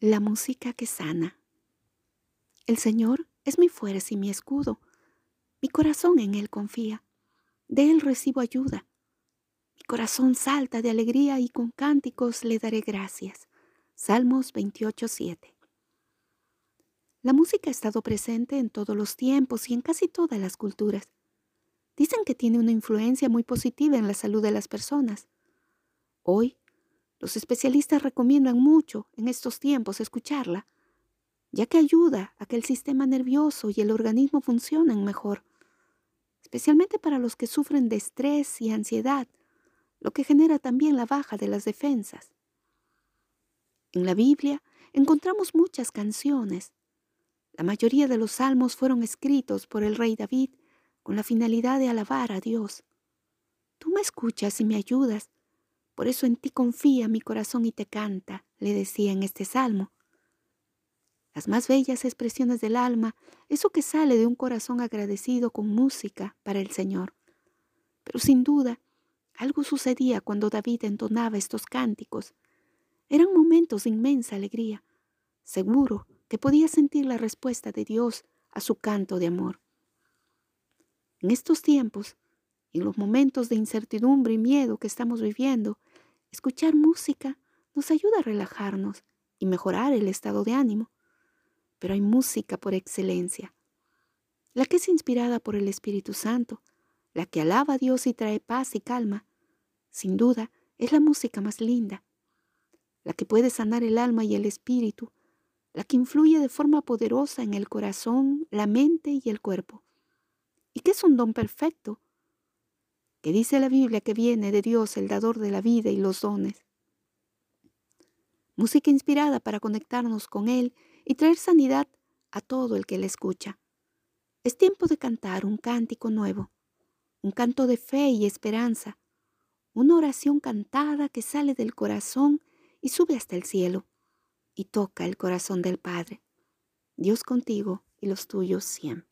La música que sana. El Señor es mi fuerza y mi escudo. Mi corazón en Él confía. De Él recibo ayuda. Mi corazón salta de alegría y con cánticos le daré gracias. Salmos 28.7. La música ha estado presente en todos los tiempos y en casi todas las culturas. Dicen que tiene una influencia muy positiva en la salud de las personas. Hoy, los especialistas recomiendan mucho en estos tiempos escucharla, ya que ayuda a que el sistema nervioso y el organismo funcionen mejor, especialmente para los que sufren de estrés y ansiedad, lo que genera también la baja de las defensas. En la Biblia encontramos muchas canciones. La mayoría de los salmos fueron escritos por el rey David con la finalidad de alabar a Dios. Tú me escuchas y me ayudas por eso en ti confía mi corazón y te canta, le decía en este salmo. Las más bellas expresiones del alma, eso que sale de un corazón agradecido con música para el Señor. Pero sin duda, algo sucedía cuando David entonaba estos cánticos. Eran momentos de inmensa alegría. Seguro que podía sentir la respuesta de Dios a su canto de amor. En estos tiempos, en los momentos de incertidumbre y miedo que estamos viviendo, Escuchar música nos ayuda a relajarnos y mejorar el estado de ánimo. Pero hay música por excelencia, la que es inspirada por el Espíritu Santo, la que alaba a Dios y trae paz y calma. Sin duda, es la música más linda, la que puede sanar el alma y el espíritu, la que influye de forma poderosa en el corazón, la mente y el cuerpo, y que es un don perfecto que dice la Biblia que viene de Dios, el dador de la vida y los dones. Música inspirada para conectarnos con Él y traer sanidad a todo el que le escucha. Es tiempo de cantar un cántico nuevo, un canto de fe y esperanza, una oración cantada que sale del corazón y sube hasta el cielo y toca el corazón del Padre. Dios contigo y los tuyos siempre.